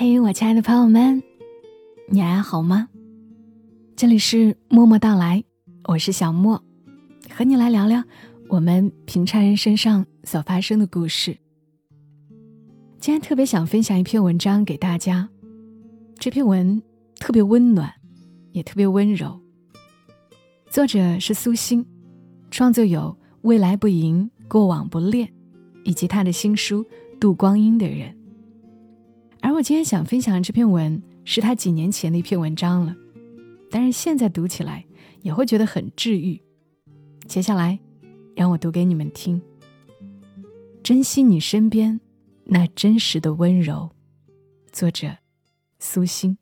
嘿，我亲爱的朋友们，你还好吗？这里是默默到来，我是小莫，和你来聊聊我们平常人身上所发生的故事。今天特别想分享一篇文章给大家，这篇文特别温暖，也特别温柔。作者是苏欣，创作有《未来不迎，过往不恋》，以及他的新书《度光阴的人》。我今天想分享的这篇文，是他几年前的一篇文章了，但是现在读起来也会觉得很治愈。接下来，让我读给你们听。珍惜你身边那真实的温柔，作者苏欣。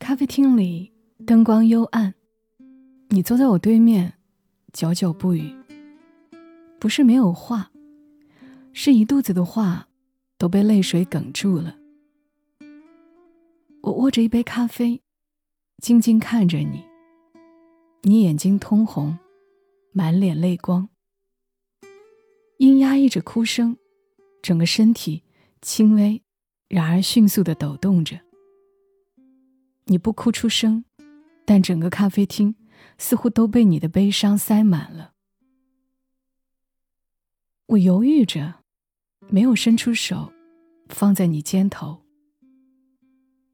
咖啡厅里灯光幽暗，你坐在我对面。久久不语，不是没有话，是一肚子的话都被泪水哽住了。我握着一杯咖啡，静静看着你，你眼睛通红，满脸泪光，因压抑着哭声，整个身体轻微，然而迅速的抖动着。你不哭出声，但整个咖啡厅。似乎都被你的悲伤塞满了。我犹豫着，没有伸出手，放在你肩头。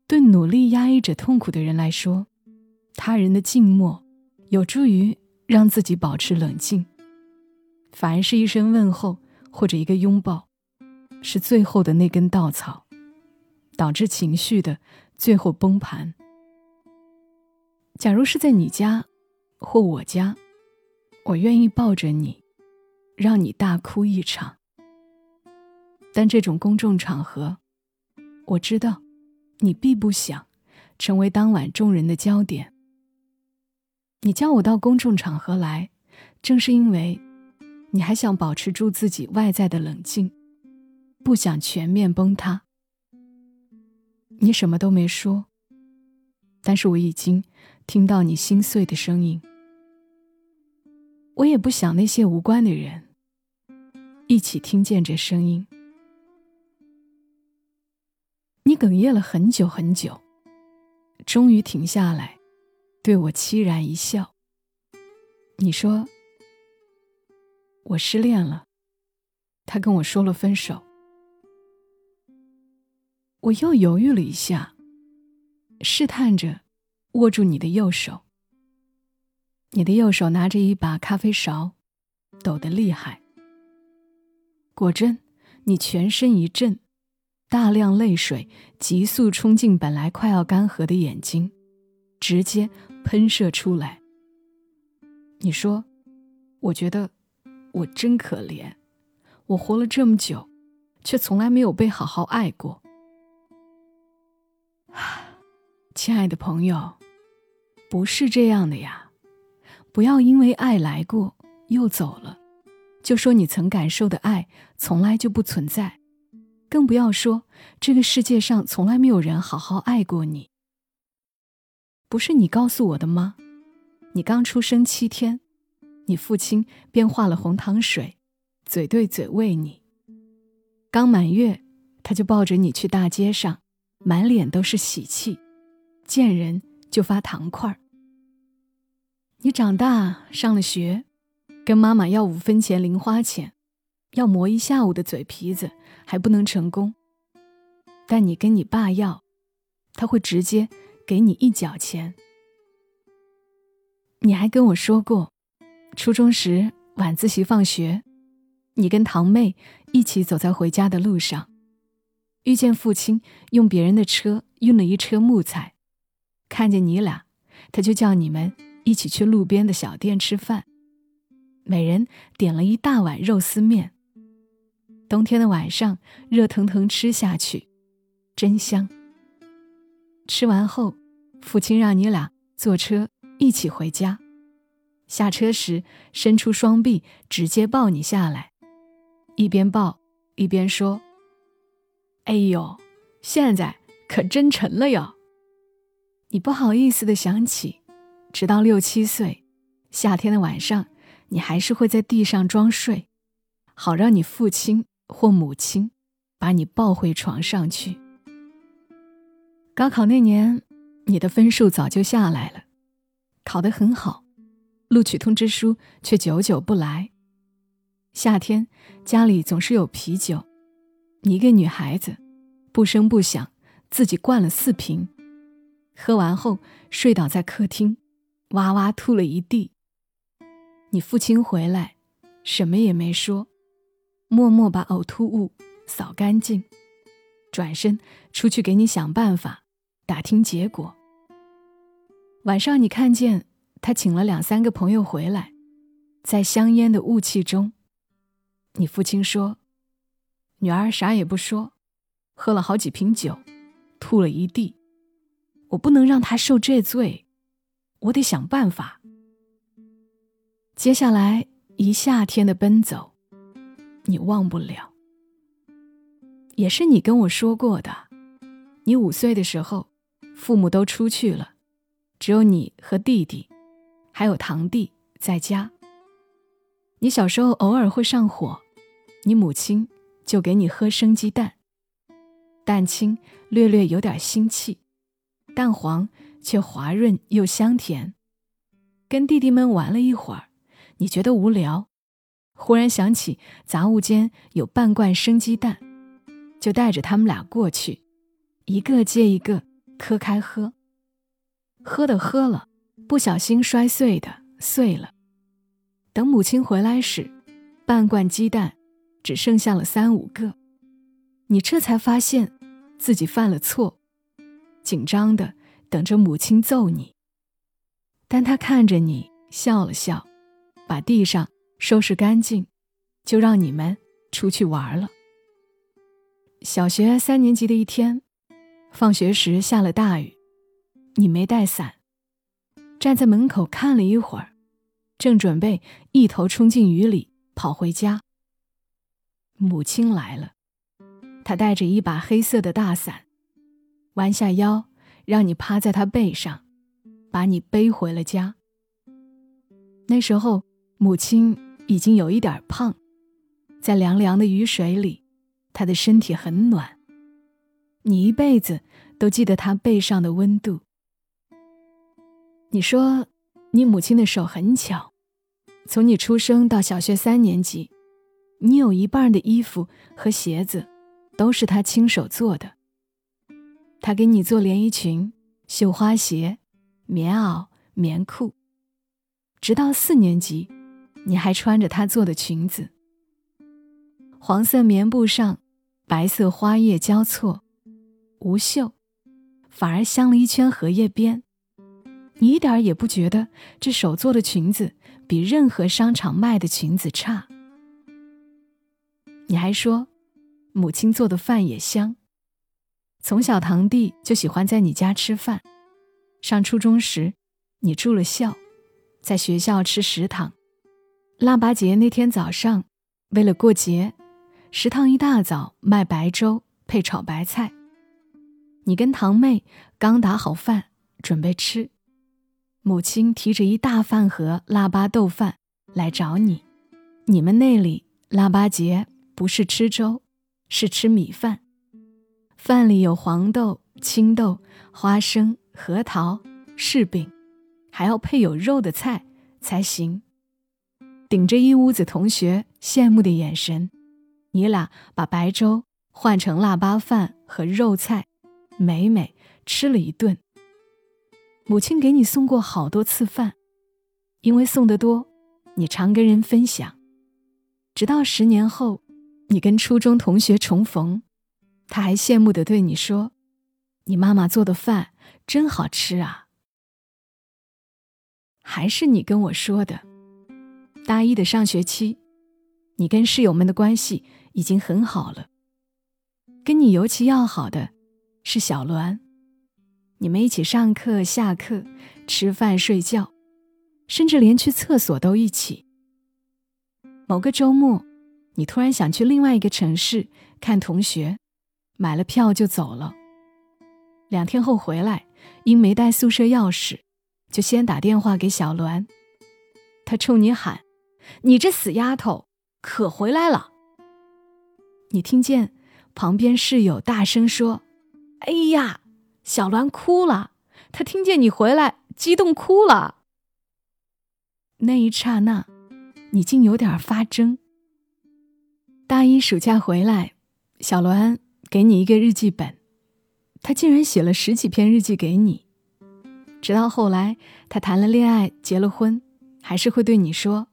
对努力压抑着痛苦的人来说，他人的静默有助于让自己保持冷静，反而是一声问候或者一个拥抱，是最后的那根稻草，导致情绪的最后崩盘。假如是在你家。或我家，我愿意抱着你，让你大哭一场。但这种公众场合，我知道，你必不想成为当晚众人的焦点。你叫我到公众场合来，正是因为，你还想保持住自己外在的冷静，不想全面崩塌。你什么都没说，但是我已经听到你心碎的声音。我也不想那些无关的人一起听见这声音。你哽咽了很久很久，终于停下来，对我凄然一笑。你说：“我失恋了。”他跟我说了分手。我又犹豫了一下，试探着握住你的右手。你的右手拿着一把咖啡勺，抖得厉害。果真，你全身一震，大量泪水急速冲进本来快要干涸的眼睛，直接喷射出来。你说：“我觉得我真可怜，我活了这么久，却从来没有被好好爱过。”亲爱的朋友，不是这样的呀。不要因为爱来过又走了，就说你曾感受的爱从来就不存在，更不要说这个世界上从来没有人好好爱过你。不是你告诉我的吗？你刚出生七天，你父亲便化了红糖水，嘴对嘴喂你；刚满月，他就抱着你去大街上，满脸都是喜气，见人就发糖块儿。你长大上了学，跟妈妈要五分钱零花钱，要磨一下午的嘴皮子还不能成功。但你跟你爸要，他会直接给你一角钱。你还跟我说过，初中时晚自习放学，你跟堂妹一起走在回家的路上，遇见父亲用别人的车运了一车木材，看见你俩，他就叫你们。一起去路边的小店吃饭，每人点了一大碗肉丝面。冬天的晚上，热腾腾吃下去，真香。吃完后，父亲让你俩坐车一起回家。下车时，伸出双臂直接抱你下来，一边抱一边说：“哎呦，现在可真沉了哟。”你不好意思的想起。直到六七岁，夏天的晚上，你还是会在地上装睡，好让你父亲或母亲把你抱回床上去。高考那年，你的分数早就下来了，考得很好，录取通知书却久久不来。夏天家里总是有啤酒，你一个女孩子，不声不响自己灌了四瓶，喝完后睡倒在客厅，哇哇吐了一地。你父亲回来，什么也没说，默默把呕吐物扫干净，转身出去给你想办法，打听结果。晚上你看见他请了两三个朋友回来，在香烟的雾气中，你父亲说：“女儿啥也不说，喝了好几瓶酒，吐了一地，我不能让他受这罪，我得想办法。”接下来一夏天的奔走，你忘不了。也是你跟我说过的，你五岁的时候，父母都出去了，只有你和弟弟，还有堂弟在家。你小时候偶尔会上火，你母亲就给你喝生鸡蛋，蛋清略略有点腥气，蛋黄却滑润又香甜。跟弟弟们玩了一会儿。你觉得无聊，忽然想起杂物间有半罐生鸡蛋，就带着他们俩过去，一个接一个磕开喝。喝的喝了，不小心摔碎的碎了。等母亲回来时，半罐鸡蛋只剩下了三五个，你这才发现自己犯了错，紧张的等着母亲揍你。但他看着你笑了笑。把地上收拾干净，就让你们出去玩了。小学三年级的一天，放学时下了大雨，你没带伞，站在门口看了一会儿，正准备一头冲进雨里跑回家。母亲来了，她带着一把黑色的大伞，弯下腰让你趴在他背上，把你背回了家。那时候。母亲已经有一点胖，在凉凉的雨水里，她的身体很暖。你一辈子都记得她背上的温度。你说，你母亲的手很巧，从你出生到小学三年级，你有一半的衣服和鞋子都是她亲手做的。她给你做连衣裙、绣花鞋、棉袄、棉裤，直到四年级。你还穿着她做的裙子，黄色棉布上，白色花叶交错，无袖，反而镶了一圈荷叶边。你一点也不觉得这手做的裙子比任何商场卖的裙子差。你还说，母亲做的饭也香。从小堂弟就喜欢在你家吃饭。上初中时，你住了校，在学校吃食堂。腊八节那天早上，为了过节，食堂一大早卖白粥配炒白菜。你跟堂妹刚打好饭准备吃，母亲提着一大饭盒腊八豆饭来找你。你们那里腊八节不是吃粥，是吃米饭，饭里有黄豆、青豆、花生、核桃、柿饼，还要配有肉的菜才行。顶着一屋子同学羡慕的眼神，你俩把白粥换成腊八饭和肉菜，美美吃了一顿。母亲给你送过好多次饭，因为送得多，你常跟人分享。直到十年后，你跟初中同学重逢，他还羡慕地对你说：“你妈妈做的饭真好吃啊。”还是你跟我说的。大一的上学期，你跟室友们的关系已经很好了。跟你尤其要好的是小栾，你们一起上课、下课、吃饭、睡觉，甚至连去厕所都一起。某个周末，你突然想去另外一个城市看同学，买了票就走了。两天后回来，因没带宿舍钥匙，就先打电话给小栾，他冲你喊。你这死丫头，可回来了！”你听见旁边室友大声说：“哎呀，小栾哭了，她听见你回来，激动哭了。”那一刹那，你竟有点发怔。大一暑假回来，小栾给你一个日记本，他竟然写了十几篇日记给你。直到后来，他谈了恋爱，结了婚，还是会对你说，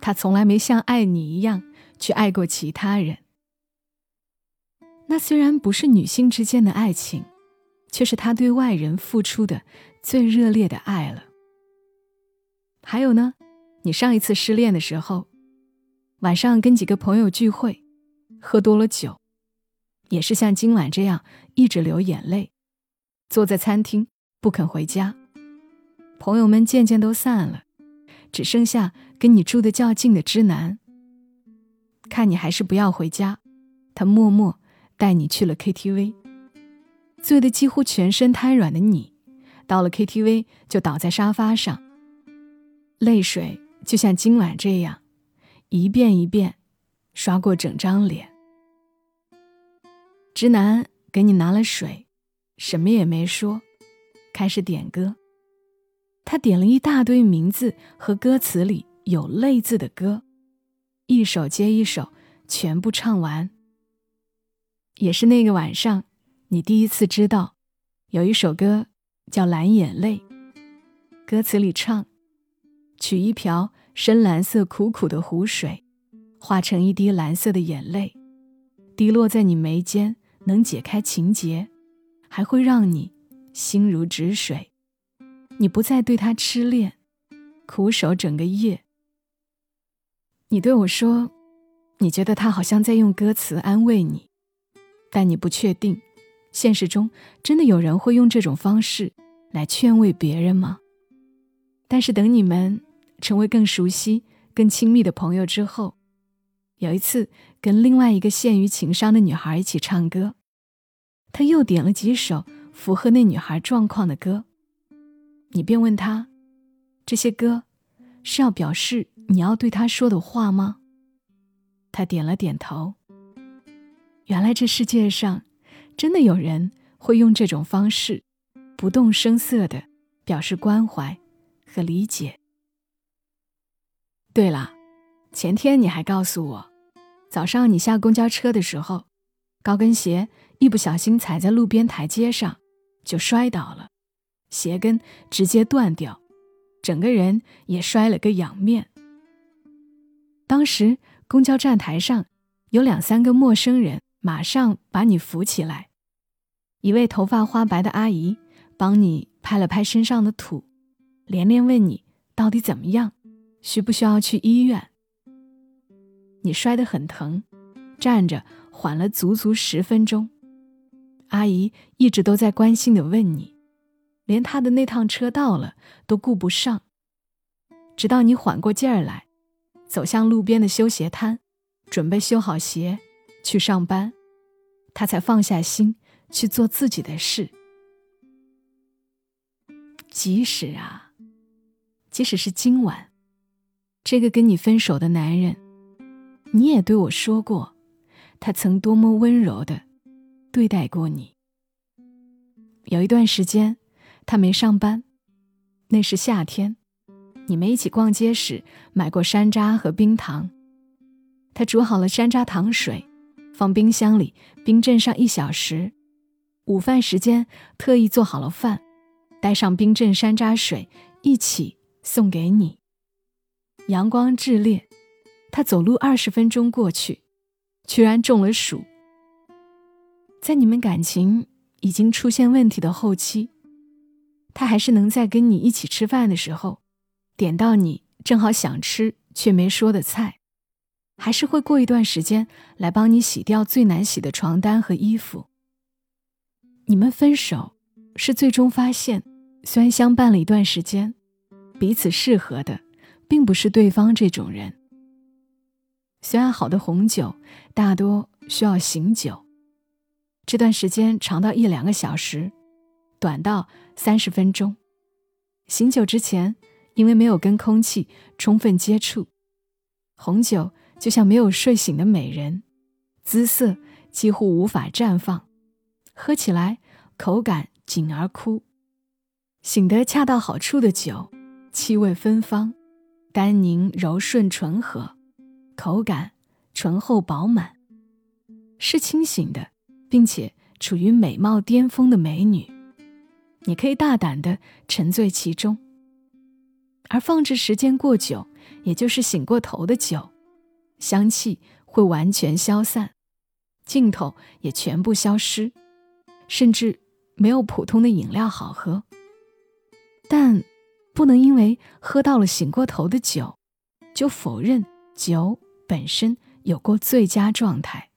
他从来没像爱你一样去爱过其他人。那虽然不是女性之间的爱情，却是他对外人付出的最热烈的爱了。还有呢，你上一次失恋的时候，晚上跟几个朋友聚会，喝多了酒，也是像今晚这样一直流眼泪，坐在餐厅不肯回家。朋友们渐渐都散了，只剩下跟你住的较近的知南。看你还是不要回家，他默默带你去了 KTV。醉得几乎全身瘫软的你，到了 KTV 就倒在沙发上。泪水就像今晚这样，一遍一遍刷过整张脸。直男给你拿了水，什么也没说，开始点歌。他点了一大堆名字和歌词里有“泪”字的歌，一首接一首，全部唱完。也是那个晚上，你第一次知道，有一首歌叫《蓝眼泪》，歌词里唱。取一瓢深蓝色苦苦的湖水，化成一滴蓝色的眼泪，滴落在你眉间，能解开情结，还会让你心如止水。你不再对他痴恋，苦守整个夜。你对我说，你觉得他好像在用歌词安慰你，但你不确定，现实中真的有人会用这种方式来劝慰别人吗？但是等你们。成为更熟悉、更亲密的朋友之后，有一次跟另外一个陷于情伤的女孩一起唱歌，他又点了几首符合那女孩状况的歌。你便问他：“这些歌是要表示你要对他说的话吗？”他点了点头。原来这世界上真的有人会用这种方式，不动声色的表示关怀和理解。对了，前天你还告诉我，早上你下公交车的时候，高跟鞋一不小心踩在路边台阶上，就摔倒了，鞋跟直接断掉，整个人也摔了个仰面。当时公交站台上有两三个陌生人，马上把你扶起来，一位头发花白的阿姨帮你拍了拍身上的土，连连问你到底怎么样。需不需要去医院？你摔得很疼，站着缓了足足十分钟。阿姨一直都在关心的问你，连她的那趟车到了都顾不上。直到你缓过劲儿来，走向路边的修鞋摊，准备修好鞋去上班，她才放下心去做自己的事。即使啊，即使是今晚。这个跟你分手的男人，你也对我说过，他曾多么温柔的对待过你。有一段时间，他没上班，那是夏天，你们一起逛街时买过山楂和冰糖，他煮好了山楂糖水，放冰箱里冰镇上一小时，午饭时间特意做好了饭，带上冰镇山楂水一起送给你。阳光炽烈，他走路二十分钟过去，居然中了暑。在你们感情已经出现问题的后期，他还是能在跟你一起吃饭的时候，点到你正好想吃却没说的菜，还是会过一段时间来帮你洗掉最难洗的床单和衣服。你们分手是最终发现，虽然相伴了一段时间，彼此适合的。并不是对方这种人。虽然好的红酒大多需要醒酒，这段时间长到一两个小时，短到三十分钟。醒酒之前，因为没有跟空气充分接触，红酒就像没有睡醒的美人，姿色几乎无法绽放，喝起来口感紧而枯。醒得恰到好处的酒，气味芬芳，甘宁柔顺醇和，口感醇厚饱满，是清醒的，并且处于美貌巅峰的美女，你可以大胆的沉醉其中。而放置时间过久，也就是醒过头的酒，香气会完全消散，劲头也全部消失，甚至没有普通的饮料好喝。但，不能因为喝到了醒过头的酒，就否认酒本身有过最佳状态。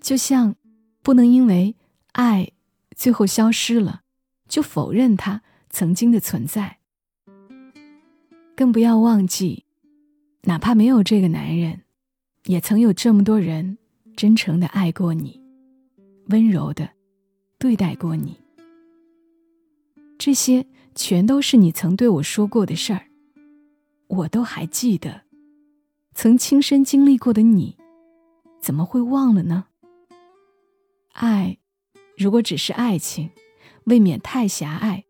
就像，不能因为爱最后消失了，就否认它曾经的存在。更不要忘记，哪怕没有这个男人，也曾有这么多人真诚的爱过你，温柔的对待过你。这些。全都是你曾对我说过的事儿，我都还记得。曾亲身经历过的你，怎么会忘了呢？爱，如果只是爱情，未免太狭隘，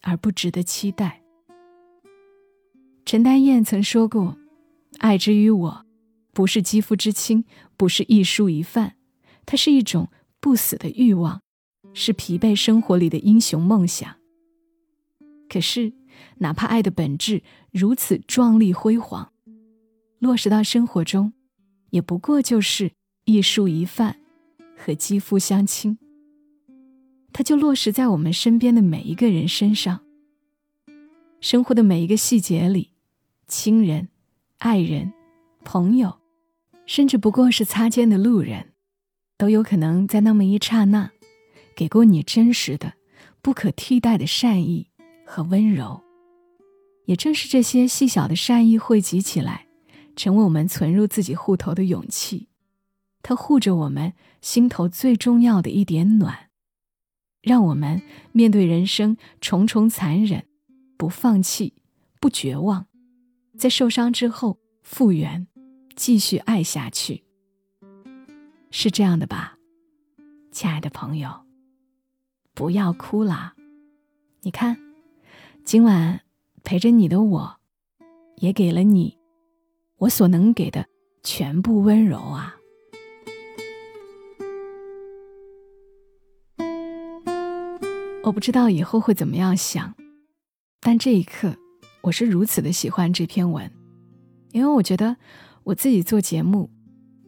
而不值得期待。陈丹燕曾说过：“爱之于我，不是肌肤之亲，不是一蔬一饭，它是一种不死的欲望，是疲惫生活里的英雄梦想。”可是，哪怕爱的本质如此壮丽辉煌，落实到生活中，也不过就是一蔬一饭和肌肤相亲。它就落实在我们身边的每一个人身上，生活的每一个细节里，亲人、爱人、朋友，甚至不过是擦肩的路人，都有可能在那么一刹那，给过你真实的、不可替代的善意。和温柔，也正是这些细小的善意汇集起来，成为我们存入自己户头的勇气。它护着我们心头最重要的一点暖，让我们面对人生重重残忍，不放弃，不绝望，在受伤之后复原，继续爱下去。是这样的吧，亲爱的朋友，不要哭啦，你看。今晚陪着你的我，也给了你我所能给的全部温柔啊！我不知道以后会怎么样想，但这一刻我是如此的喜欢这篇文，因为我觉得我自己做节目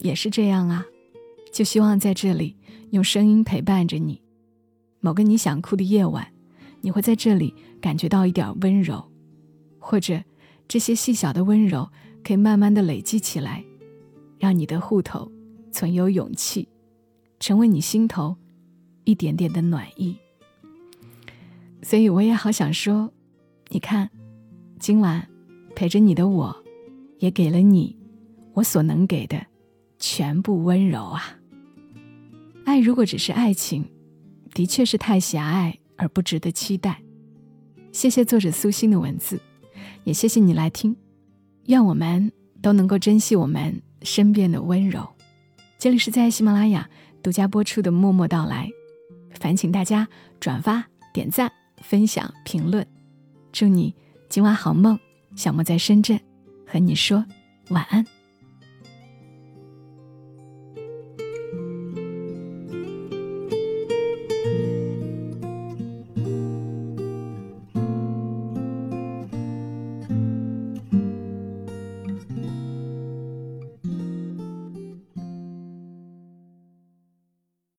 也是这样啊，就希望在这里用声音陪伴着你，某个你想哭的夜晚。你会在这里感觉到一点温柔，或者这些细小的温柔可以慢慢的累积起来，让你的户头存有勇气，成为你心头一点点的暖意。所以我也好想说，你看，今晚陪着你的我，也给了你我所能给的全部温柔啊。爱如果只是爱情，的确是太狭隘。而不值得期待。谢谢作者苏欣的文字，也谢谢你来听。愿我们都能够珍惜我们身边的温柔。这里是在喜马拉雅独家播出的《默默到来》，烦请大家转发、点赞、分享、评论。祝你今晚好梦。小莫在深圳，和你说晚安。